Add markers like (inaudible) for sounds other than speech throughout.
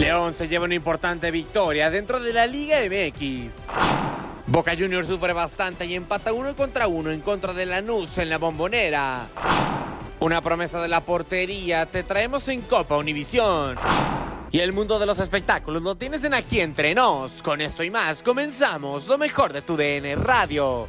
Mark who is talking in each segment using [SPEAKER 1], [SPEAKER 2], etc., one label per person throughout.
[SPEAKER 1] León se lleva una importante victoria dentro de la Liga MX. Boca Juniors sufre bastante y empata uno contra uno en contra de Lanús en la bombonera. Una promesa de la portería te traemos en Copa Univisión. Y el mundo de los espectáculos lo tienes en aquí entre nos. Con esto y más comenzamos lo mejor de tu DN Radio.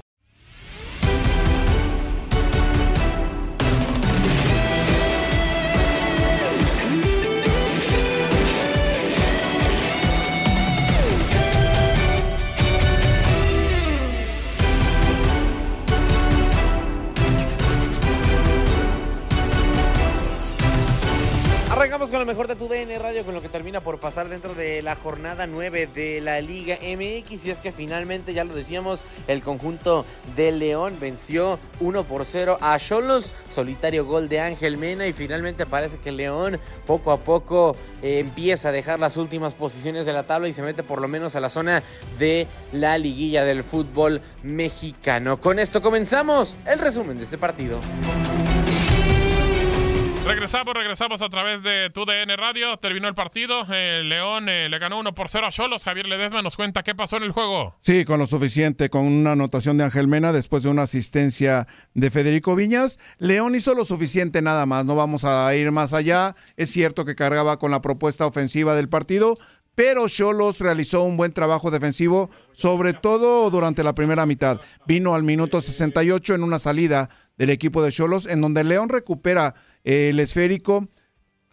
[SPEAKER 1] Arrancamos con lo mejor de tu DN Radio, con lo que termina por pasar dentro de la jornada 9 de la Liga MX. Y es que finalmente, ya lo decíamos, el conjunto de León venció 1 por 0 a Cholos. Solitario gol de Ángel Mena. Y finalmente parece que León poco a poco eh, empieza a dejar las últimas posiciones de la tabla y se mete por lo menos a la zona de la liguilla del fútbol mexicano. Con esto comenzamos el resumen de este partido.
[SPEAKER 2] Regresamos, regresamos a través de tu DN Radio. Terminó el partido. León eh, le ganó 1 por 0 a Cholos. Javier Ledesma nos cuenta qué pasó en el juego.
[SPEAKER 3] Sí, con lo suficiente, con una anotación de Ángel Mena después de una asistencia de Federico Viñas. León hizo lo suficiente nada más, no vamos a ir más allá. Es cierto que cargaba con la propuesta ofensiva del partido, pero Cholos realizó un buen trabajo defensivo, sobre todo durante la primera mitad. Vino al minuto 68 en una salida del equipo de Cholos, en donde León recupera el esférico,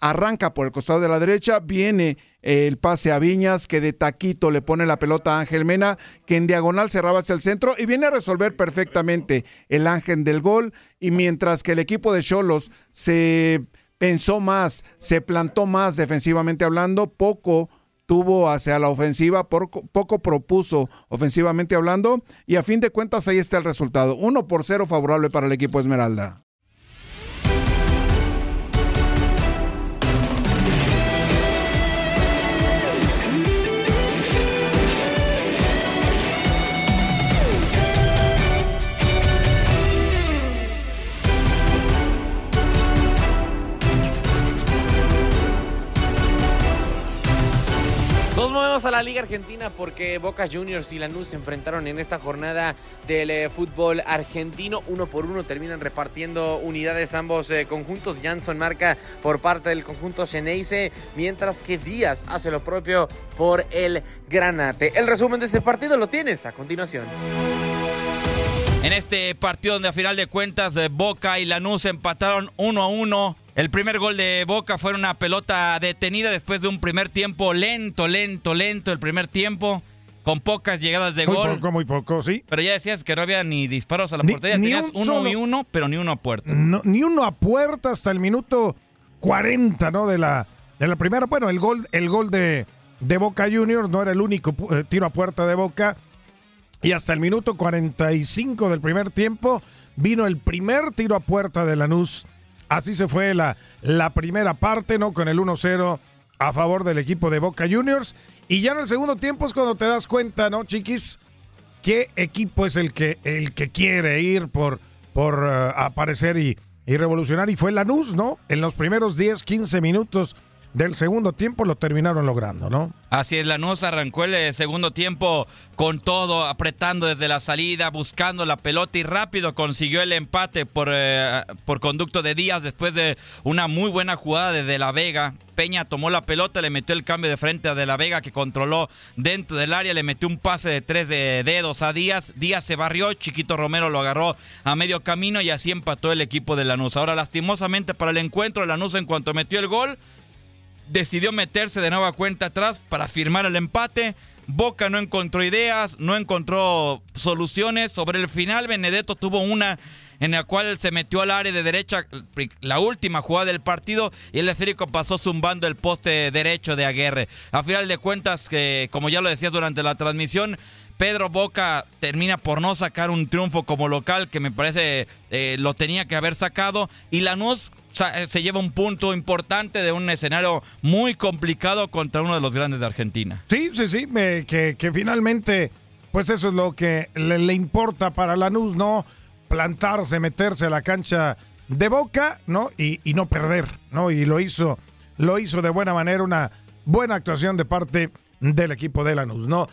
[SPEAKER 3] arranca por el costado de la derecha, viene el pase a Viñas, que de taquito le pone la pelota a Ángel Mena, que en diagonal cerraba hacia el centro y viene a resolver perfectamente el ángel del gol. Y mientras que el equipo de Cholos se pensó más, se plantó más defensivamente hablando, poco tuvo hacia la ofensiva, poco, propuso ofensivamente hablando, y a fin de cuentas ahí está el resultado. Uno por cero favorable para el equipo Esmeralda.
[SPEAKER 1] Nos movemos a la Liga Argentina porque Boca Juniors y Lanús se enfrentaron en esta jornada del eh, fútbol argentino. Uno por uno terminan repartiendo unidades ambos eh, conjuntos. Jansson marca por parte del conjunto Geneise, mientras que Díaz hace lo propio por el Granate. El resumen de este partido lo tienes a continuación.
[SPEAKER 4] En este partido donde a final de cuentas eh, Boca y Lanús empataron 1 a 1. El primer gol de Boca fue una pelota detenida después de un primer tiempo lento, lento, lento el primer tiempo, con pocas llegadas de
[SPEAKER 5] Muy
[SPEAKER 4] gol.
[SPEAKER 5] poco, muy poco, sí.
[SPEAKER 4] Pero ya decías que no había ni disparos a la
[SPEAKER 5] Ni-
[SPEAKER 4] portería,
[SPEAKER 5] ni
[SPEAKER 4] tenías
[SPEAKER 5] un
[SPEAKER 4] uno
[SPEAKER 5] solo-
[SPEAKER 4] y uno, pero ni uno a puerta.
[SPEAKER 5] No, ni uno a puerta hasta el minuto 40, ¿no? De la, de la primera. Bueno, el gol, el gol de, de Boca Juniors no era el único eh, tiro a puerta de Boca. Y hasta el minuto 45 del primer tiempo vino el primer tiro a puerta de Lanús. Así se fue la, la primera parte, ¿no? Con el 1-0 a favor del equipo de Boca Juniors. Y ya en el segundo tiempo es cuando te das cuenta, ¿no, chiquis? ¿Qué equipo es el que, el que quiere ir por, por eh, aparecer y, y revolucionar? Y fue Lanús, ¿no? En los primeros 10, 15 minutos del segundo tiempo lo terminaron logrando, ¿no?
[SPEAKER 4] Así es, Lanús arrancó el eh, segundo tiempo con todo, apretando desde la salida, buscando la pelota y rápido consiguió el empate por, eh, por conducto de Díaz después de una muy buena jugada de De La Vega. Peña tomó la pelota, le metió el cambio de frente a De La Vega que controló dentro del área, le metió un pase de tres de dedos a Díaz. Díaz se barrió, Chiquito Romero lo agarró a medio camino y así empató el equipo de Lanús. Ahora, lastimosamente para el encuentro, Lanús en cuanto metió el gol, decidió meterse de nueva cuenta atrás para firmar el empate. Boca no encontró ideas, no encontró soluciones. Sobre el final, Benedetto tuvo una en la cual se metió al área de derecha, la última jugada del partido, y el esférico pasó zumbando el poste derecho de Aguirre. A final de cuentas, que como ya lo decías durante la transmisión, Pedro Boca termina por no sacar un triunfo como local que me parece eh, lo tenía que haber sacado y Lanús se lleva un punto importante de un escenario muy complicado contra uno de los grandes de Argentina.
[SPEAKER 5] Sí, sí, sí, que, que finalmente, pues eso es lo que le, le importa para Lanús, ¿no? Plantarse, meterse a la cancha de boca, ¿no? Y, y no perder, ¿no? Y lo hizo, lo hizo de buena manera, una buena actuación de parte del equipo de Lanús, ¿no?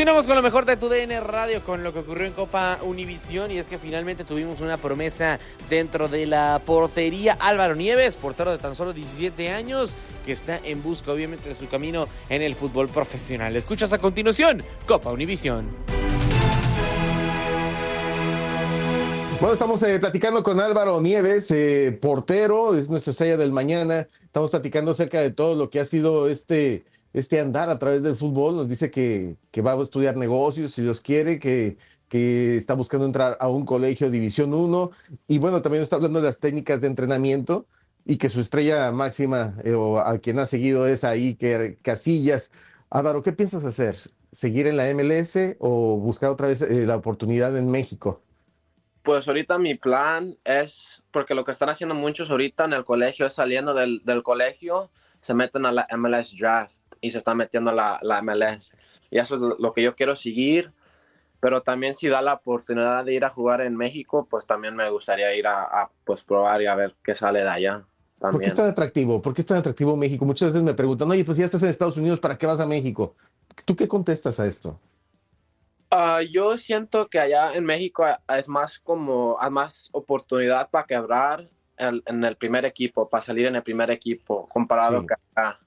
[SPEAKER 1] Continuamos con lo mejor de tu DN Radio, con lo que ocurrió en Copa Univisión y es que finalmente tuvimos una promesa dentro de la portería. Álvaro Nieves, portero de tan solo 17 años, que está en busca obviamente de su camino en el fútbol profesional. Escuchas a continuación Copa Univisión.
[SPEAKER 6] Bueno, estamos eh, platicando con Álvaro Nieves, eh, portero, es nuestra estrella del mañana. Estamos platicando acerca de todo lo que ha sido este, este andar a través del fútbol. Nos dice que, que va a estudiar negocios, si Dios quiere, que, que está buscando entrar a un colegio División 1. Y bueno, también está hablando de las técnicas de entrenamiento y que su estrella máxima, eh, o a quien ha seguido es ahí, que Casillas. Álvaro, ¿qué piensas hacer? ¿Seguir en la MLS o buscar otra vez eh, la oportunidad en México?
[SPEAKER 7] Pues ahorita mi plan es, porque lo que están haciendo muchos ahorita en el colegio es saliendo del, del colegio, se meten a la MLS Draft y se están metiendo la, la MLS. Y eso es lo que yo quiero seguir, pero también si da la oportunidad de ir a jugar en México, pues también me gustaría ir a, a, pues probar y a ver qué sale de allá.
[SPEAKER 6] ¿Por qué
[SPEAKER 7] También.
[SPEAKER 6] es tan atractivo? ¿Por qué es tan atractivo México? Muchas veces me preguntan, oye, pues ya estás en Estados Unidos, ¿para qué vas a México? ¿Tú qué contestas a esto?
[SPEAKER 7] Ah, yo siento que allá en México es más como, hay más oportunidad para quebrar el- en el primer equipo, para salir en el primer equipo, comparado
[SPEAKER 6] Sí.
[SPEAKER 7] que acá.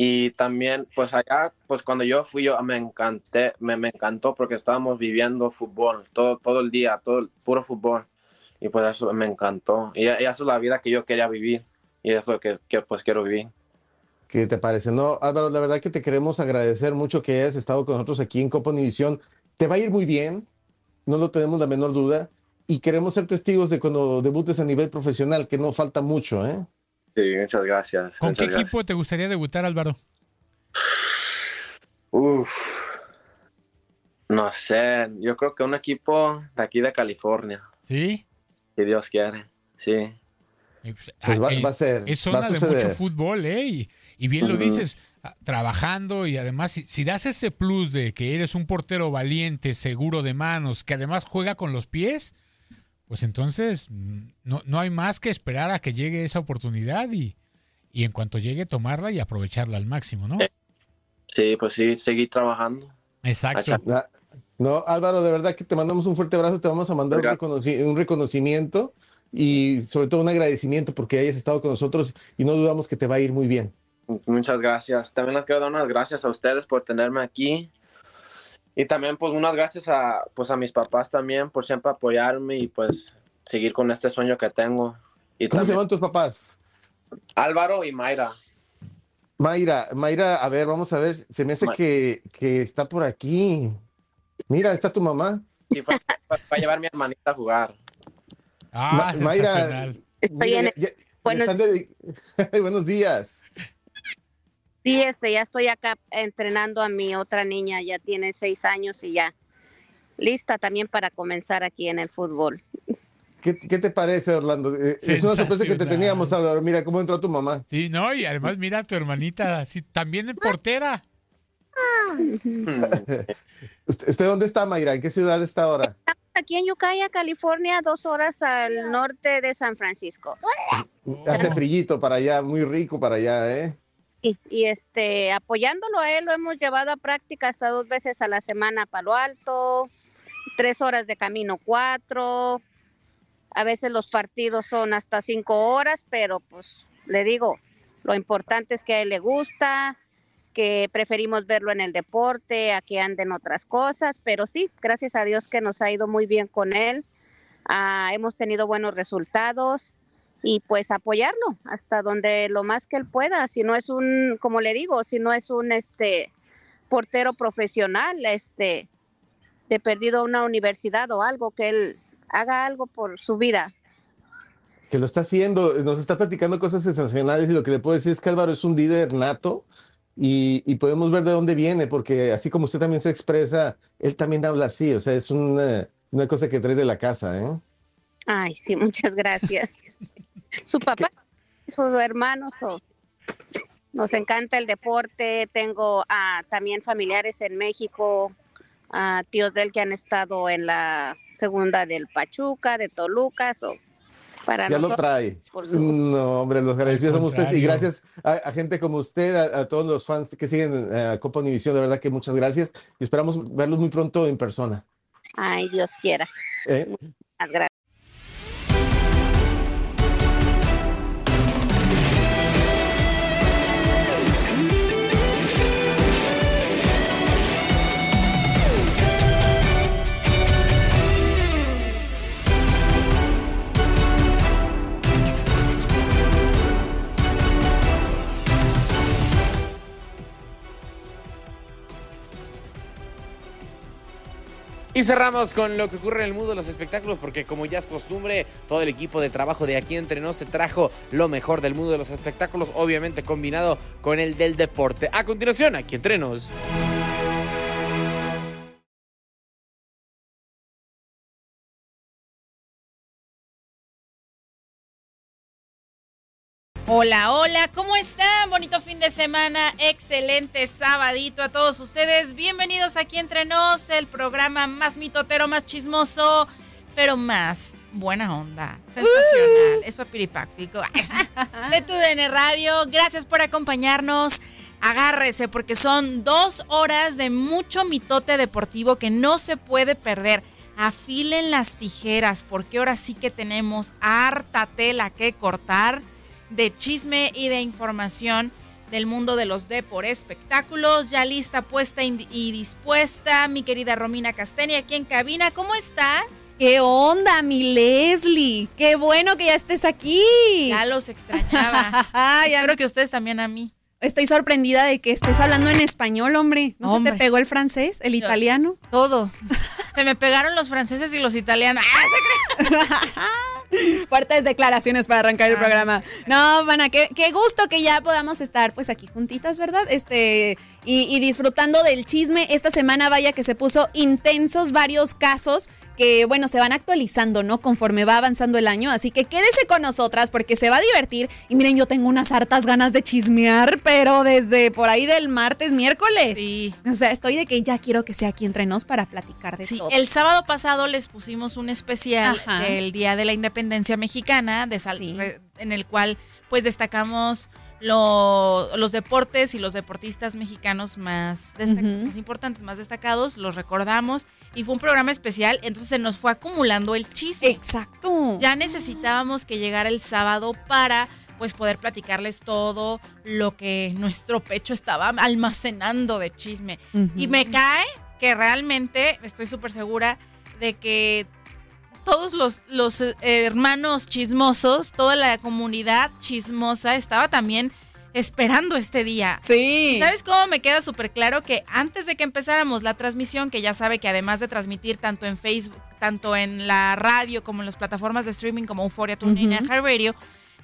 [SPEAKER 7] Y también, pues allá, pues cuando yo fui, yo me encanté, me, me encantó porque estábamos viviendo fútbol todo, todo el día, todo el puro fútbol. Y pues eso me encantó. Y, y eso es la vida que yo quería vivir. Y eso es lo que, que pues quiero vivir.
[SPEAKER 6] ¿Qué te parece? No, Álvaro, la verdad que te queremos agradecer mucho que hayas estado con nosotros aquí en Copa Univisión. Te va a ir muy bien, no lo tenemos la menor duda. Y queremos ser testigos de cuando debutes a nivel profesional, que no falta mucho, ¿eh?
[SPEAKER 7] Sí, muchas gracias.
[SPEAKER 8] ¿Con
[SPEAKER 7] muchas
[SPEAKER 8] qué
[SPEAKER 7] gracias.
[SPEAKER 8] equipo te gustaría debutar, Álvaro?
[SPEAKER 7] Uf. No sé, yo creo que un equipo de aquí de California,
[SPEAKER 8] ¿Sí?
[SPEAKER 7] si Dios quiere, sí.
[SPEAKER 6] Pues va-
[SPEAKER 8] Ah, eh,
[SPEAKER 6] va a ser,
[SPEAKER 8] Es
[SPEAKER 6] va a
[SPEAKER 8] zona de mucho fútbol, ¿eh? Y, y bien lo dices, ah, trabajando y además, si, si das ese plus de que eres un portero valiente, seguro de manos, que además juega con los pies, pues entonces no, no hay más que esperar a que llegue esa oportunidad y, y en cuanto llegue tomarla y aprovecharla al máximo, ¿no?
[SPEAKER 7] Sí, pues sí, seguir trabajando.
[SPEAKER 8] Exacto.
[SPEAKER 6] Ah, No, Álvaro, de verdad que te mandamos un fuerte abrazo, te vamos a mandar un, reconoci- un reconocimiento y sobre todo un agradecimiento porque hayas estado con nosotros y no dudamos que te va a ir muy bien.
[SPEAKER 7] Muchas gracias. También les quiero dar unas gracias a ustedes por tenerme aquí. Y también pues unas gracias a pues a mis papás también por siempre apoyarme y pues seguir con este sueño que tengo. Y
[SPEAKER 6] ¿Cómo se llaman tus papás?
[SPEAKER 7] Álvaro y Mayra.
[SPEAKER 6] Mayra, Mayra, a ver, vamos a ver, se me hace
[SPEAKER 7] Ma-
[SPEAKER 6] que, que está por aquí. Mira, está tu mamá.
[SPEAKER 7] Y fue, fue a llevar a mi hermanita a jugar.
[SPEAKER 8] Ah,
[SPEAKER 6] Ma- Mayra.
[SPEAKER 9] Estoy
[SPEAKER 6] mira,
[SPEAKER 9] en
[SPEAKER 6] ya- ya- ya
[SPEAKER 9] Buenos-
[SPEAKER 6] están (laughs) Buenos días.
[SPEAKER 9] Sí, este, ya estoy acá entrenando a mi otra niña, ya tiene seis años y ya lista también para comenzar aquí en el fútbol.
[SPEAKER 6] ¿Qué, qué te parece, Orlando? Eh, es una sorpresa que te teníamos, Álvaro. Mira cómo entró tu mamá.
[SPEAKER 8] Sí, no, y además mira a tu hermanita, sí, también en portera.
[SPEAKER 6] ¿Usted, (laughs) usted dónde está, Mayra? ¿En qué ciudad está ahora?
[SPEAKER 9] Aquí en Ukiah, California, dos horas al norte de San Francisco.
[SPEAKER 6] Hace frillito para allá, muy rico para allá, ¿eh?
[SPEAKER 9] Y, este, apoyándolo a él, lo hemos llevado a práctica hasta dos veces a la semana a Palo Alto, tres horas de camino, cuatro. A veces los partidos son hasta cinco horas, pero pues le digo, lo importante es que a él le gusta, que preferimos verlo en el deporte, a que anden otras cosas, pero sí, gracias a Dios que nos ha ido muy bien con él. Ah, hemos tenido buenos resultados y pues apoyarlo hasta donde lo más que él pueda. Si no es un, como le digo, si no es un este portero profesional, este de perdido a una universidad o algo, que él haga algo por su vida.
[SPEAKER 6] Que lo está haciendo, nos está platicando cosas sensacionales y lo que le puedo decir es que Álvaro es un líder nato y, y podemos ver de dónde viene, porque así como usted también se expresa, él también habla así, o sea, es una, una cosa que trae de la casa, ¿eh?
[SPEAKER 9] Ay, sí, muchas gracias. (laughs) Su papá, sus hermanos, o- nos encanta el deporte. Tengo ah, también familiares en México, ah, tíos de él que han estado en la segunda del Pachuca, de Toluca. so, para
[SPEAKER 6] Ya lo trae.
[SPEAKER 9] por su-
[SPEAKER 6] No, hombre, los agradecidos somos ustedes y gracias a, a gente como usted, a, a todos los fans que siguen eh, a Copa Univisión, de verdad que muchas gracias y esperamos verlos muy pronto en persona.
[SPEAKER 9] Ay, Dios quiera.
[SPEAKER 6] ¿eh?
[SPEAKER 9] Muchas gracias.
[SPEAKER 1] Y cerramos con lo que ocurre en el mundo de los espectáculos, porque como ya es costumbre, todo el equipo de trabajo de aquí entre nos trajo lo mejor del mundo de los espectáculos, obviamente combinado con el del deporte. A continuación, aquí entre nos.
[SPEAKER 10] Hola, hola, ¿cómo están? Bonito fin de semana, excelente sabadito a todos ustedes. Bienvenidos aquí entre nos, el programa más mitotero, más chismoso, pero más buena onda, sensacional, es papiripáctico. (laughs) De tu DN Radio, gracias por acompañarnos. Agárrese porque son dos horas de mucho mitote deportivo que no se puede perder. Afilen las tijeras porque ahora sí que tenemos harta tela que cortar de chisme y de información del mundo de los de por espectáculos. Ya lista, puesta y dispuesta, mi querida Romina Casteni, aquí en cabina. ¿Cómo estás?
[SPEAKER 11] ¿Qué onda, mi Leslie? Qué bueno que ya estés aquí.
[SPEAKER 10] Ya los extrañaba. (laughs) Espero que ustedes también a mí.
[SPEAKER 11] Estoy sorprendida de que estés hablando en español, hombre. ¿No se te pegó el francés, el italiano?
[SPEAKER 10] Todo. Se me pegaron los franceses y los italianos. (laughs) ¡Ah, (laughs) (laughs)
[SPEAKER 11] Fuertes declaraciones para arrancar el programa. No, Mana, qué, qué gusto que ya podamos estar pues aquí juntitas, ¿verdad? Este, y, y disfrutando del chisme. Esta semana, vaya que se puso intensos varios casos que, bueno, se van actualizando, ¿no? Conforme va avanzando el año. Así que quédese con nosotras porque se va a divertir. Y miren, yo tengo unas hartas ganas de chismear, pero desde por ahí del martes, miércoles.
[SPEAKER 10] Sí.
[SPEAKER 11] O sea, estoy de que ya quiero que sea aquí entre nos para platicar de
[SPEAKER 10] Sí,
[SPEAKER 11] todo.
[SPEAKER 10] el sábado pasado les pusimos un especial
[SPEAKER 11] Ajá.
[SPEAKER 10] del Día de la Independencia Mexicana, de sal-
[SPEAKER 11] Sí.
[SPEAKER 10] re- en el cual pues destacamos lo- los deportes y los deportistas mexicanos más, más importantes, más destacados, los recordamos y fue un programa especial, entonces se nos fue acumulando el chisme.
[SPEAKER 11] Exacto.
[SPEAKER 10] Ya necesitábamos que llegara el sábado para pues poder platicarles todo lo que nuestro pecho estaba almacenando de chisme. Y me cae que realmente estoy súper segura de que todos los, los eh, hermanos chismosos, toda la comunidad chismosa estaba también esperando este día.
[SPEAKER 11] Sí.
[SPEAKER 10] ¿Sabes cómo me queda súper claro que antes de que empezáramos la transmisión, que ya sabe que además de transmitir tanto en Facebook, tanto en la radio como en las plataformas de streaming como Euphoria, TuneIn y
[SPEAKER 11] Ujú.
[SPEAKER 10] iHeartRadio,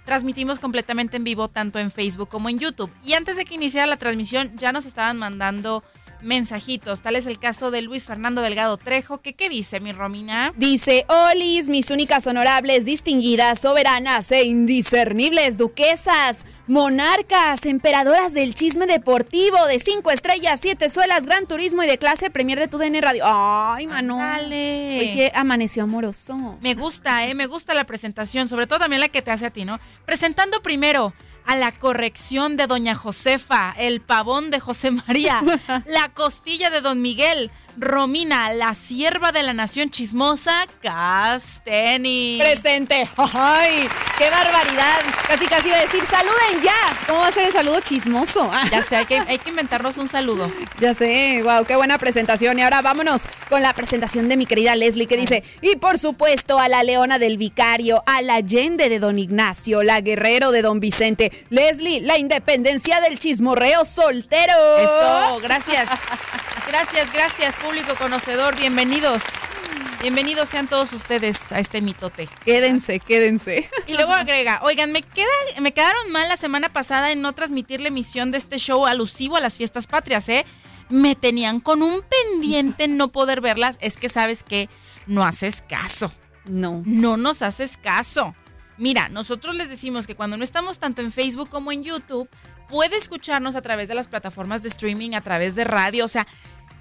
[SPEAKER 10] transmitimos completamente en vivo tanto en Facebook como en YouTube. Y antes de que iniciara la transmisión ya nos estaban mandando mensajitos. Tal es el caso de Luis Fernando Delgado Trejo, que qué dice mi Romina?
[SPEAKER 11] Dice, Olis, mis únicas honorables, distinguidas, soberanas e indiscernibles duquesas, monarcas, emperadoras del chisme deportivo de cinco estrellas, siete suelas, gran turismo y de clase premier de tu DN Radio. Ay, mano.
[SPEAKER 10] Dale.
[SPEAKER 11] Hoy sí amaneció amoroso.
[SPEAKER 10] Me gusta, ¿eh? Me gusta la presentación, sobre todo también la que te hace a ti, ¿no? Presentando primero a la corrección de Doña Josefa, el pavón de José María, (laughs) la costilla de Don Miguel, Romina, la sierva de la nación chismosa, Casteni.
[SPEAKER 11] Presente. Ay, qué barbaridad. Casi casi iba a decir, saluden ya. ¿Cómo va a ser el saludo chismoso?
[SPEAKER 10] Ya sé, hay que, hay que inventarnos un saludo.
[SPEAKER 11] Ya sé, wow, qué buena presentación. Y ahora vámonos con la presentación de mi querida Leslie que dice, y por supuesto a la leona del vicario, a la Allende de don Ignacio, la guerrero de don Vicente, Leslie, la independencia del chismorreo soltero.
[SPEAKER 10] Eso, gracias. Gracias, gracias, público conocedor. Bienvenidos. Bienvenidos sean todos ustedes a este mitote.
[SPEAKER 11] Quédense, quédense.
[SPEAKER 10] Y luego agrega, oigan, me, queda, me quedaron mal la semana pasada en no transmitir la emisión de este show alusivo a las fiestas patrias, ¿eh? Me tenían con un pendiente en no poder verlas. Es que sabes que no haces caso.
[SPEAKER 11] No.
[SPEAKER 10] No nos haces caso. Mira, nosotros les decimos que cuando no estamos tanto en Facebook como en YouTube, puede escucharnos a través de las plataformas de streaming, a través de radio, o sea,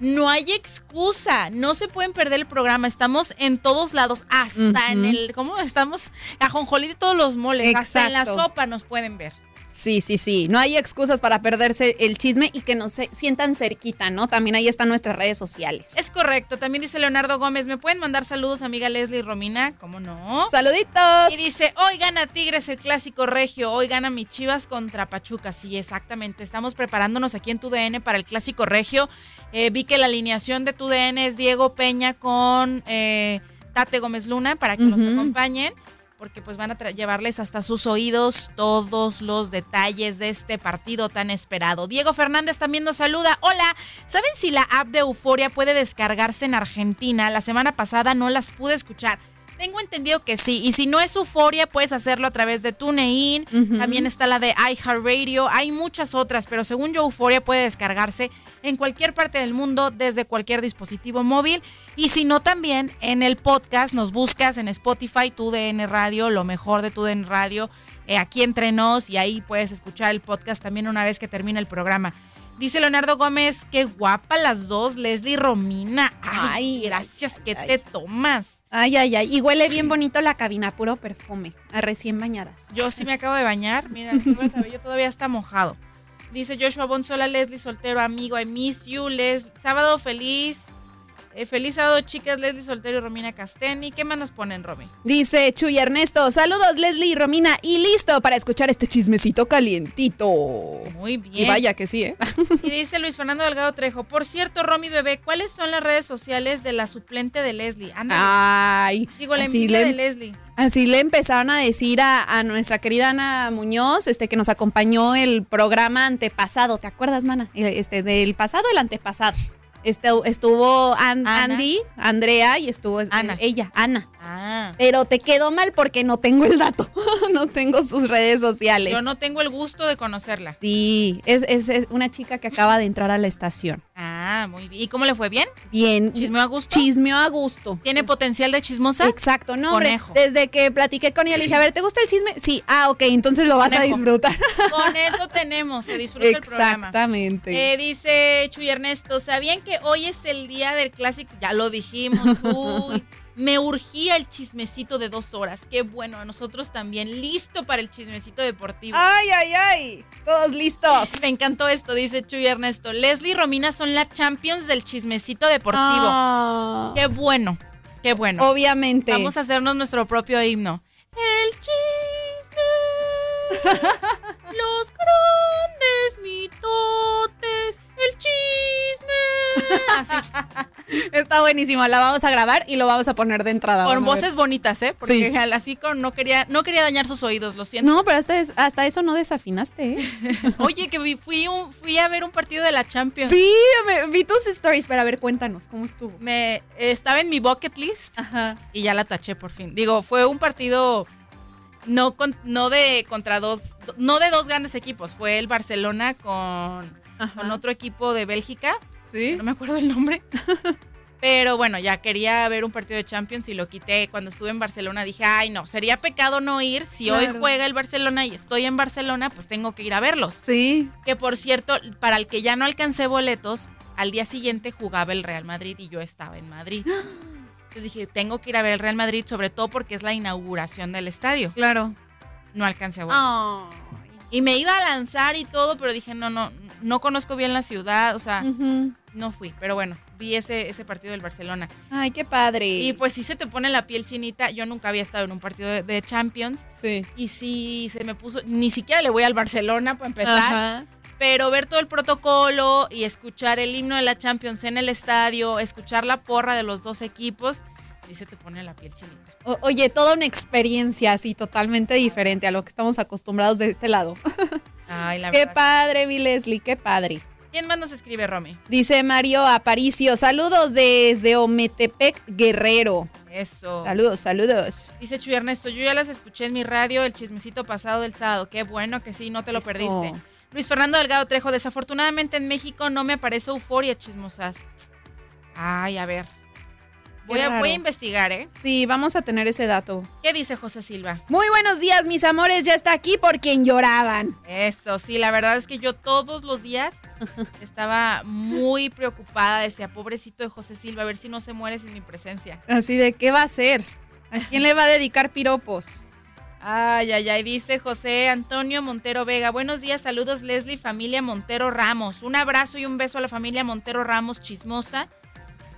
[SPEAKER 10] no hay excusa, no se pueden perder el programa, estamos en todos lados, hasta en el, ¿cómo? Estamos a jonjolí de todos los moles, hasta en la
[SPEAKER 11] Exacto.
[SPEAKER 10] sopa nos pueden ver.
[SPEAKER 11] Sí, sí, sí. No hay excusas para perderse el chisme y que nos se- sientan cerquita, ¿no? También ahí están nuestras redes sociales.
[SPEAKER 10] Es correcto, también dice Leonardo Gómez, ¿me pueden mandar saludos amiga Leslie y Romina? ¿Cómo no?
[SPEAKER 11] Saluditos.
[SPEAKER 10] Y dice, hoy gana Tigres el clásico regio, hoy gana mi Chivas contra Pachuca. Sí, exactamente. Estamos preparándonos aquí en TUDN para el clásico regio. Eh, vi que la alineación de TUDN es Diego Peña con eh, Tate Gómez Luna para que los
[SPEAKER 11] Ujú.
[SPEAKER 10] acompañen. Porque pues van a llevarles hasta sus oídos todos los detalles de este partido tan esperado. Diego Fernández también nos saluda. Hola, ¿saben si la app de Euforia puede descargarse en Argentina? La semana pasada no las pude escuchar. Tengo entendido que sí. Y si no es Euforia, puedes hacerlo a través de TuneIn. También está la de iHeartRadio. Hay muchas otras, pero según yo, Euforia puede descargarse en cualquier parte del mundo desde cualquier dispositivo móvil. Y si no, también en el podcast nos buscas en Spotify, TUDN Radio, lo mejor de TUDN Radio, eh, aquí entre nos. Y ahí puedes escuchar el podcast también una vez que termine el programa. Dice Leonardo Gómez, qué guapa las dos, Leslie y Romina. Ay, gracias, ¿qué te tomas?
[SPEAKER 11] Ay, ay, ay. Y huele bien bonito la cabina, puro perfume, a recién bañadas.
[SPEAKER 10] Yo sí me acabo de bañar. Mira, el cabello todavía está mojado. Dice Joshua Bonzola, Leslie soltero, amigo, I miss you, Les. Sábado feliz. Eh, feliz sábado, chicas, Leslie soltero y Romina Casteni. ¿Qué más nos ponen, Romy?
[SPEAKER 11] Dice Chuy Ernesto, saludos Leslie y Romina y listo para escuchar este chismecito calientito.
[SPEAKER 10] Muy bien.
[SPEAKER 11] Y vaya que sí, ¿eh? (laughs)
[SPEAKER 10] Y dice Luis Fernando Delgado Trejo, por cierto, Romy Bebé, ¿cuáles son las redes sociales de la suplente de Leslie? Ándale.
[SPEAKER 11] Ay.
[SPEAKER 10] Digo, la envidia
[SPEAKER 11] le-
[SPEAKER 10] de Leslie.
[SPEAKER 11] Así le empezaron a decir a, a nuestra querida Ana Muñoz, este que nos acompañó el programa antepasado, ¿te acuerdas, mana? Eh, Este del pasado, el antepasado. Este, estuvo An-
[SPEAKER 10] Ana.
[SPEAKER 11] Andy, Andrea y estuvo eh,
[SPEAKER 10] Ana.
[SPEAKER 11] ella, Ana.
[SPEAKER 10] Ah.
[SPEAKER 11] Pero te quedó mal porque no tengo el dato, (laughs) no tengo sus redes sociales.
[SPEAKER 10] Yo no tengo el gusto de conocerla.
[SPEAKER 11] Sí, es, es- es una chica que acaba de entrar a la estación.
[SPEAKER 10] Ah, muy bien. ¿Y cómo le fue bien?
[SPEAKER 11] Bien.
[SPEAKER 10] ¿Chismeó a gusto?
[SPEAKER 11] Chismeó a gusto.
[SPEAKER 10] ¿Tiene potencial de chismosa?
[SPEAKER 11] Exacto, no, hombre.
[SPEAKER 10] Conejo.
[SPEAKER 11] Desde que platiqué con ella, le dije, a ver, ¿te gusta el chisme? Sí. Ah, ok, entonces lo vas a disfrutar.
[SPEAKER 10] Con eso tenemos, se disfruta el programa.
[SPEAKER 11] Exactamente.
[SPEAKER 10] Eh, dice Chuy Ernesto, ¿sabían que hoy es el día del clásico? Ya lo dijimos, (laughs) uy. Me urgía el chismecito de dos horas. Qué bueno, a nosotros también. Listo para el chismecito deportivo.
[SPEAKER 11] Ay, ay, ay. Todos listos.
[SPEAKER 10] Me encantó esto, dice Chuy Ernesto. Leslie y Romina son la champions del chismecito deportivo.
[SPEAKER 11] Ah.
[SPEAKER 10] Qué bueno, qué bueno.
[SPEAKER 11] Obviamente.
[SPEAKER 10] Vamos a hacernos nuestro propio himno. El chisme. (laughs) los grandes mitotes. El chisme. Así.
[SPEAKER 11] Está buenísimo. La vamos a grabar y lo vamos a poner de entrada.
[SPEAKER 10] Con voces bonitas, ¿eh? Porque
[SPEAKER 11] Sí.
[SPEAKER 10] así con no quería, no quería dañar sus oídos, lo siento.
[SPEAKER 11] No, pero hasta, es- hasta eso no desafinaste, ¿eh? (laughs)
[SPEAKER 10] Oye, que vi- fui, un- fui a ver un partido de la Champions.
[SPEAKER 11] Sí, me- vi tus stories, pero a ver, cuéntanos, ¿cómo estuvo?
[SPEAKER 10] Me estaba en mi bucket list y ya la taché por fin. Digo, fue un partido no con- no de contra dos no de dos grandes equipos, fue el Barcelona con, con otro equipo de Bélgica.
[SPEAKER 11] Sí.
[SPEAKER 10] No me acuerdo el nombre. (laughs) Pero bueno, ya quería ver un partido de Champions y lo quité. Cuando estuve en Barcelona dije, ay no, sería pecado no ir. Si hoy juega el Barcelona y estoy en Barcelona, pues tengo que ir a verlos.
[SPEAKER 11] Sí.
[SPEAKER 10] Que por cierto, para el que ya no alcancé boletos, al día siguiente jugaba el Real Madrid y yo estaba en Madrid. (gasps) Entonces dije, tengo que ir a ver el Real Madrid, sobre todo porque es la inauguración del estadio.
[SPEAKER 11] Claro.
[SPEAKER 10] No alcancé boletos. Y me iba a lanzar y todo, pero dije, no, no, no conozco bien la ciudad, o sea, no fui. Pero bueno, vi ese, ese partido del Barcelona.
[SPEAKER 11] Ay, qué padre.
[SPEAKER 10] Y pues sí se te pone la piel chinita. Yo nunca había estado en un partido de, de Champions.
[SPEAKER 11] Sí.
[SPEAKER 10] Y sí se me puso, ni siquiera le voy al Barcelona para empezar.
[SPEAKER 11] Ajá.
[SPEAKER 10] Pero ver todo el protocolo y escuchar el himno de la Champions en el estadio, escuchar la porra de los dos equipos, sí se te pone la piel chinita.
[SPEAKER 11] O- oye, toda una experiencia así totalmente diferente a lo que estamos acostumbrados de este lado. (laughs)
[SPEAKER 10] Ay, la
[SPEAKER 11] qué
[SPEAKER 10] verdad.
[SPEAKER 11] padre, mi Leslie, qué padre.
[SPEAKER 10] ¿Quién más nos escribe, Romy?
[SPEAKER 11] Dice Mario Aparicio, saludos desde Ometepec, Guerrero.
[SPEAKER 10] Eso.
[SPEAKER 11] Saludos, saludos.
[SPEAKER 10] Dice Chuy Ernesto, yo ya las escuché en mi radio el chismecito pasado del sábado. Qué bueno que sí, no te lo
[SPEAKER 11] Eso.
[SPEAKER 10] perdiste. Luis Fernando Delgado Trejo, desafortunadamente en México no me aparece euforia chismosas. Ay, a ver. Voy a, voy a investigar, ¿eh?
[SPEAKER 11] Sí, vamos a tener ese dato.
[SPEAKER 10] ¿Qué dice José Silva?
[SPEAKER 11] Muy buenos días, mis amores, ya está aquí por quien lloraban.
[SPEAKER 10] Eso, sí, la verdad es que yo todos los días (laughs) estaba muy preocupada. Decía, pobrecito de José Silva, a ver si no se muere sin mi presencia.
[SPEAKER 11] Así de, ¿qué va a hacer? ¿A quién le va a dedicar piropos?
[SPEAKER 10] Ay, ay, ay, dice José Antonio Montero Vega. Buenos días, saludos Leslie, familia Montero Ramos. Un abrazo y un beso a la familia Montero Ramos chismosa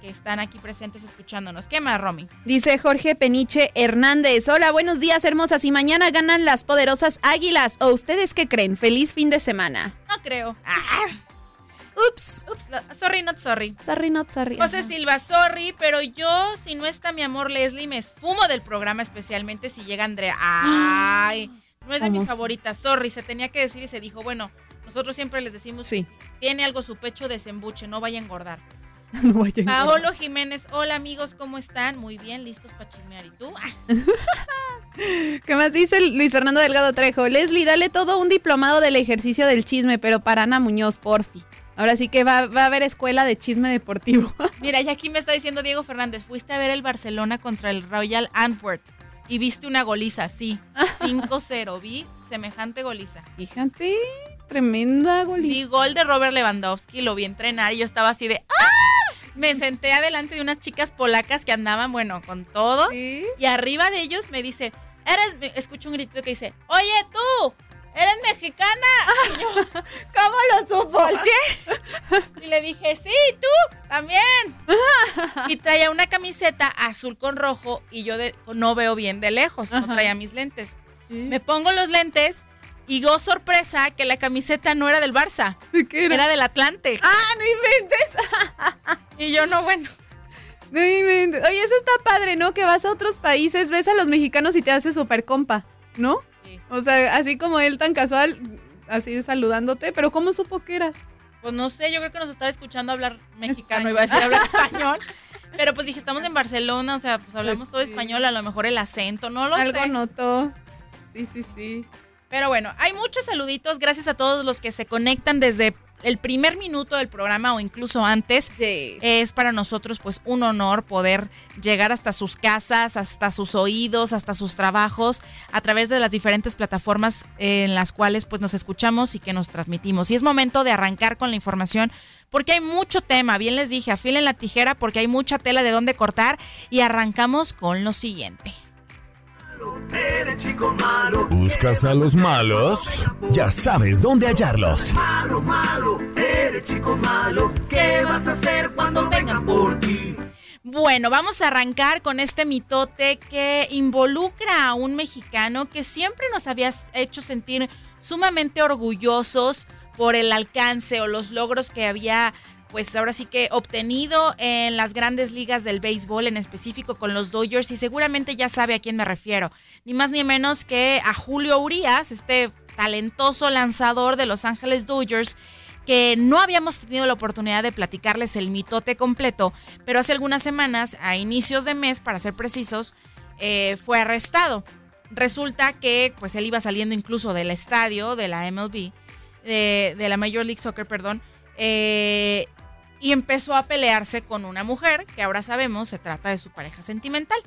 [SPEAKER 10] que están aquí presentes escuchándonos. ¿Qué más, Romy?
[SPEAKER 11] Dice Jorge Peniche Hernández. Hola, buenos días, hermosas. Y mañana ganan las poderosas águilas. ¿O ustedes qué creen? Feliz fin de semana.
[SPEAKER 10] No creo. Ah.
[SPEAKER 11] Ups.
[SPEAKER 10] Ups, no, sorry, not sorry.
[SPEAKER 11] Sorry, not sorry.
[SPEAKER 10] José
[SPEAKER 11] Ajá.
[SPEAKER 10] Silva, sorry, pero yo, si no está mi amor Leslie, me esfumo del programa, especialmente si llega Andrea. Ay, no es de
[SPEAKER 11] ¿Cómo
[SPEAKER 10] mis favoritas, sorry, se tenía que decir y se dijo, bueno, nosotros siempre les decimos que si tiene algo su pecho, desembuche, no vaya a engordar. (laughs)
[SPEAKER 11] No vaya.
[SPEAKER 10] Paolo Jiménez, hola amigos, ¿cómo están? Muy bien, listos para chismear. ¿Y tú? Ah, (laughs)
[SPEAKER 11] ¿Qué más dice Luis Fernando Delgado Trejo? Leslie, dale todo un diplomado del ejercicio del chisme, pero para Ana Muñoz, porfi. Ahora sí que va, va a haber escuela de chisme deportivo. (laughs)
[SPEAKER 10] Mira, y aquí me está diciendo Diego Fernández, fuiste a ver el Barcelona contra el Royal Antwerp y viste una goliza, sí, 5-0, vi semejante goliza.
[SPEAKER 11] Fíjate, tremenda goliza.
[SPEAKER 10] Vi gol de Robert Lewandowski, lo vi entrenar y yo estaba así de ¡Ah! Me senté adelante de unas chicas polacas que andaban, bueno, con todo. Y arriba de ellos me dice, eres, escucho un gritito que dice, oye tú, ¿eres mexicana? Y yo, (laughs)
[SPEAKER 11] ¿Cómo lo supo?
[SPEAKER 10] ¿Volteé? Y le dije, sí, tú, también. Y traía una camiseta azul con rojo y yo de- no veo bien de lejos, no traía mis lentes. Me pongo los lentes y go sorpresa que la camiseta no era del Barça, era? del Atlante.
[SPEAKER 11] ¡Ah, no inventes! (laughs)
[SPEAKER 10] Y yo no, bueno.
[SPEAKER 11] Oye, eso está padre, ¿no? Que vas a otros países, ves a los mexicanos y te haces super compa, ¿no?
[SPEAKER 10] Sí.
[SPEAKER 11] O sea, así como él tan casual, así saludándote, pero ¿cómo supo que eras?
[SPEAKER 10] Pues no sé, yo creo que nos estaba escuchando hablar mexicano, iba a decir hablar español. (laughs) Pero pues dije, estamos en Barcelona, o sea, pues hablamos
[SPEAKER 11] Pues
[SPEAKER 10] todo
[SPEAKER 11] sí.
[SPEAKER 10] español, a lo mejor el acento, no lo
[SPEAKER 11] Algo
[SPEAKER 10] sé.
[SPEAKER 11] notó. Sí, sí, sí.
[SPEAKER 10] Pero bueno, hay muchos saluditos. Gracias a todos los que se conectan desde el primer minuto del programa o incluso antes, es para nosotros pues un honor poder llegar hasta sus casas, hasta sus oídos, hasta sus trabajos, a través de las diferentes plataformas en las cuales pues nos escuchamos y que nos transmitimos. Y es momento de arrancar con la información porque hay mucho tema, bien les dije, afilen la tijera porque hay mucha tela de dónde cortar y arrancamos con lo siguiente.
[SPEAKER 12] ¿Buscas a los malos? Ya sabes dónde hallarlos.
[SPEAKER 13] Malo, malo, eres chico malo. ¿Qué vas a hacer cuando vengan por ti?
[SPEAKER 10] Bueno, vamos a arrancar con este mitote que involucra a un mexicano que siempre nos había hecho sentir sumamente orgullosos por el alcance o los logros que había pues ahora sí que obtenido en las grandes ligas del béisbol, en específico con los Dodgers, y seguramente ya sabe a quién me refiero. Ni más ni menos que a Julio Urias, este talentoso lanzador de Los Ángeles Dodgers, que no habíamos tenido la oportunidad de platicarles el mitote completo, pero hace algunas semanas, a inicios de mes, para ser precisos, eh, fue arrestado. Resulta que pues él iba saliendo incluso del estadio de la MLB, de, de la Major League Soccer, perdón, eh, y empezó a pelearse con una mujer, que ahora sabemos se trata de su pareja sentimental.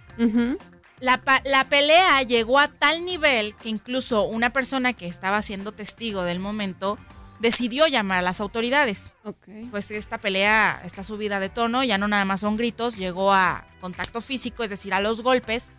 [SPEAKER 10] la, la, pelea llegó a tal nivel que incluso una persona que estaba siendo testigo del momento decidió llamar a las autoridades. Pues esta pelea está subida de tono, ya no nada más son gritos, llegó a contacto físico, es decir, a los golpes.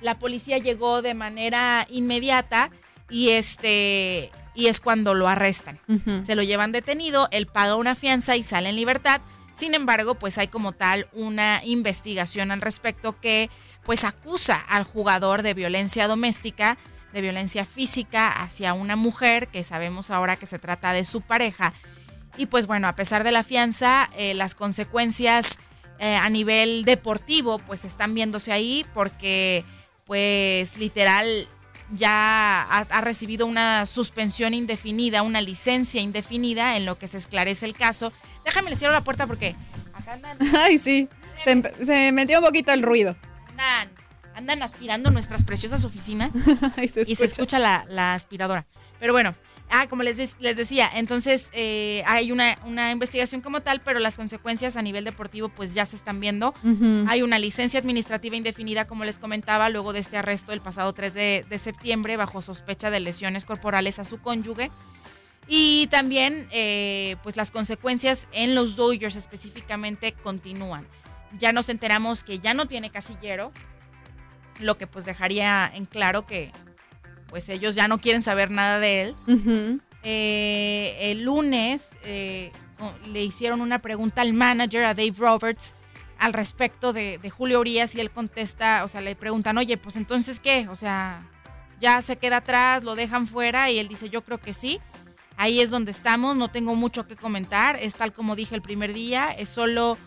[SPEAKER 10] La policía llegó de manera inmediata y este y es cuando lo arrestan. Se lo llevan detenido, él paga una fianza y sale en libertad. Sin embargo, pues hay como tal una investigación al respecto que pues acusa al jugador de violencia doméstica, de violencia física hacia una mujer, que sabemos ahora que se trata de su pareja. Y pues bueno, a pesar de la fianza, eh, las consecuencias eh, a nivel deportivo pues están viéndose ahí porque pues literal ya ha, recibido una suspensión indefinida, una licencia indefinida en lo que se esclarece el caso. Déjame le cierro la puerta porque acá andan. (laughs)
[SPEAKER 11] Ay, sí. Se, metió un poquito el ruido.
[SPEAKER 10] Andan, andan aspirando nuestras preciosas oficinas (laughs) y se escucha la, la aspiradora. Pero bueno, Ah, como les, les decía, entonces eh, hay una, una, investigación como tal, pero las consecuencias a nivel deportivo pues ya se están viendo. Hay una licencia administrativa indefinida, como les comentaba, luego de este arresto el pasado 3 de, de septiembre bajo sospecha de lesiones corporales a su cónyuge. Y también eh, pues las consecuencias en los Dodgers específicamente continúan. Ya nos enteramos que ya no tiene casillero, lo que pues dejaría en claro que pues ellos ya no quieren saber nada de él. Eh, el lunes eh, le hicieron una pregunta al manager, a Dave Roberts, al respecto de, Julio Urias y él contesta, o sea, le preguntan, oye, pues entonces qué, o sea, ya se queda atrás, lo dejan fuera y él dice, yo creo que sí. Ahí es donde estamos, no tengo mucho que comentar, es tal como dije el primer día, es solo,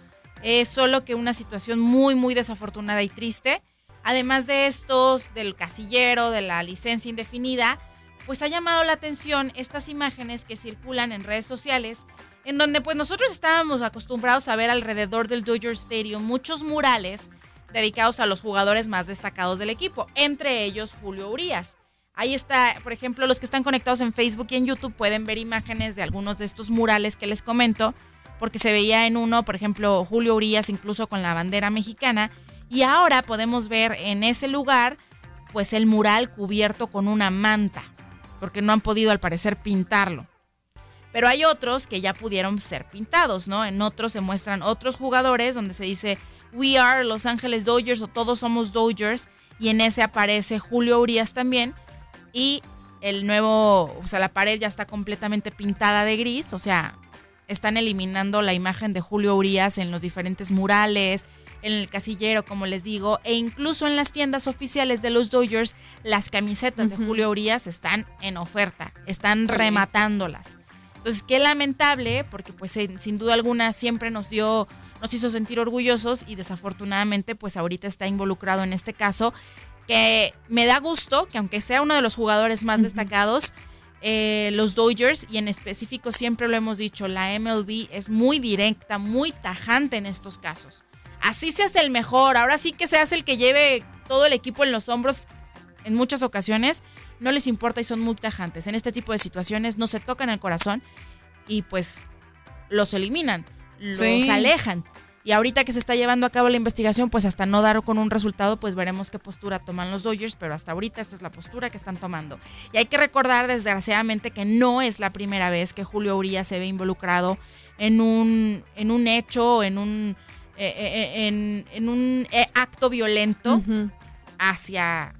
[SPEAKER 10] es solo que una situación muy, muy desafortunada y triste. Además de estos, del casillero, de la licencia indefinida, pues ha llamado la atención estas imágenes que circulan en redes sociales, en donde pues nosotros estábamos acostumbrados a ver alrededor del Dodger Stadium muchos murales dedicados a los jugadores más destacados del equipo, entre ellos Julio Urias. Ahí está, por ejemplo, los que están conectados en Facebook y en YouTube pueden ver imágenes de algunos de estos murales que les comento, porque se veía en uno, por ejemplo, Julio Urias incluso con la bandera mexicana, y ahora podemos ver en ese lugar pues el mural cubierto con una manta, porque no han podido al parecer pintarlo. Pero hay otros que ya pudieron ser pintados, ¿no? En otros se muestran otros jugadores donde se dice We are Los Ángeles Dodgers o todos somos Dodgers y en ese aparece Julio Urias también y el nuevo, o sea, la pared ya está completamente pintada de gris, o sea, están eliminando la imagen de Julio Urias en los diferentes murales, en el casillero, como les digo, e incluso en las tiendas oficiales de los Dodgers, las camisetas de Julio Urias están en oferta, están rematándolas. Entonces, qué lamentable, porque pues sin duda alguna siempre nos dio, nos hizo sentir orgullosos y desafortunadamente pues ahorita está involucrado en este caso, que me da gusto que aunque sea uno de los jugadores más destacados, eh, los Dodgers, y en específico siempre lo hemos dicho, la MLB es muy directa, muy tajante en estos casos así se hace el mejor, ahora sí que se hace el que lleve todo el equipo en los hombros en muchas ocasiones, no les importa y son muy tajantes. En este tipo de situaciones no se tocan el corazón y pues los eliminan, los
[SPEAKER 11] Sí.
[SPEAKER 10] alejan. Y ahorita que se está llevando a cabo la investigación, pues hasta no dar con un resultado, pues veremos qué postura toman los Dodgers, pero hasta ahorita esta es la postura que están tomando. Y hay que recordar, desgraciadamente, que no es la primera vez que Julio Urias se ve involucrado en un, en un hecho, en un, eh, eh, en, en un eh, acto violento hacia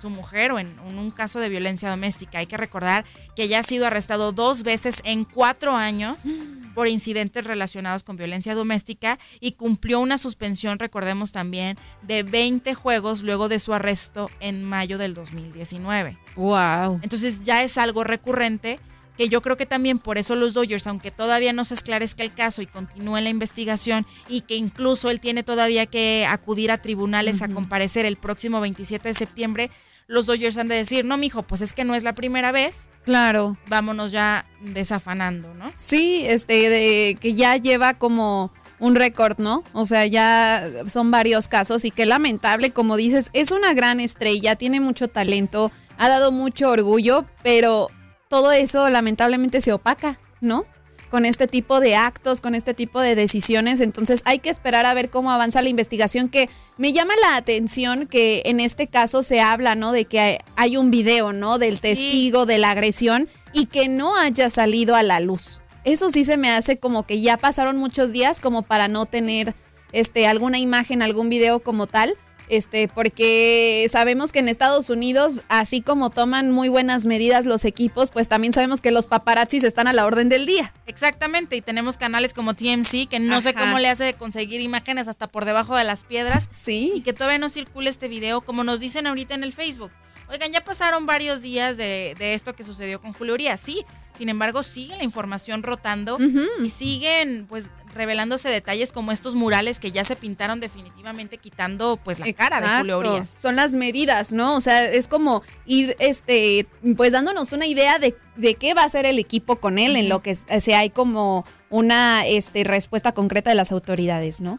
[SPEAKER 10] su mujer o en, en un caso de violencia doméstica. Hay que recordar que ya ha sido arrestado dos veces en cuatro años (gasps) por incidentes relacionados con violencia doméstica y cumplió una suspensión, recordemos también, de 20 juegos luego de su arresto en mayo del 2019.
[SPEAKER 11] Wow.
[SPEAKER 10] Entonces ya es algo recurrente que yo creo que también por eso los Dodgers, aunque todavía no se esclarezca el caso y continúe la investigación y que incluso él tiene todavía que acudir a tribunales a comparecer el próximo 27 de septiembre, los Dodgers han de decir, no, mijo, pues es que no es la primera vez.
[SPEAKER 11] Claro.
[SPEAKER 10] Vámonos ya desafanando, ¿no?
[SPEAKER 11] Sí, este, de que ya lleva como un récord, ¿no? O sea, ya son varios casos y qué lamentable, como dices, es una gran estrella, tiene mucho talento, ha dado mucho orgullo, pero todo eso lamentablemente se opaca, ¿no? Con este tipo de actos, con este tipo de decisiones, entonces hay que esperar a ver cómo avanza la investigación, que me llama la atención que en este caso se habla, ¿no? De que hay, hay un video, ¿no? Del testigo de la agresión y que no haya salido a la luz. Eso sí se me hace como que ya pasaron muchos días como para no tener este alguna imagen, algún video como tal. Este, porque sabemos que en Estados Unidos, así como toman muy buenas medidas los equipos, pues también sabemos que los paparazzis están a la orden del día.
[SPEAKER 10] Exactamente, y tenemos canales como TMC que no sé cómo le hace de conseguir imágenes hasta por debajo de las piedras.
[SPEAKER 11] Sí.
[SPEAKER 10] Y que todavía no circula este video, como nos dicen ahorita en el Facebook. Oigan, ya pasaron varios días de, de esto que sucedió con Julio Urias, sí. Sin embargo, sigue la información rotando y siguen pues revelándose detalles como estos murales que ya se pintaron definitivamente quitando pues la cara de Julio. Urias.
[SPEAKER 11] Son las medidas, ¿no? O sea, es como ir, este, pues dándonos una idea de, de qué va a hacer el equipo con él, en lo que se hay como una este, respuesta concreta de las autoridades, ¿no?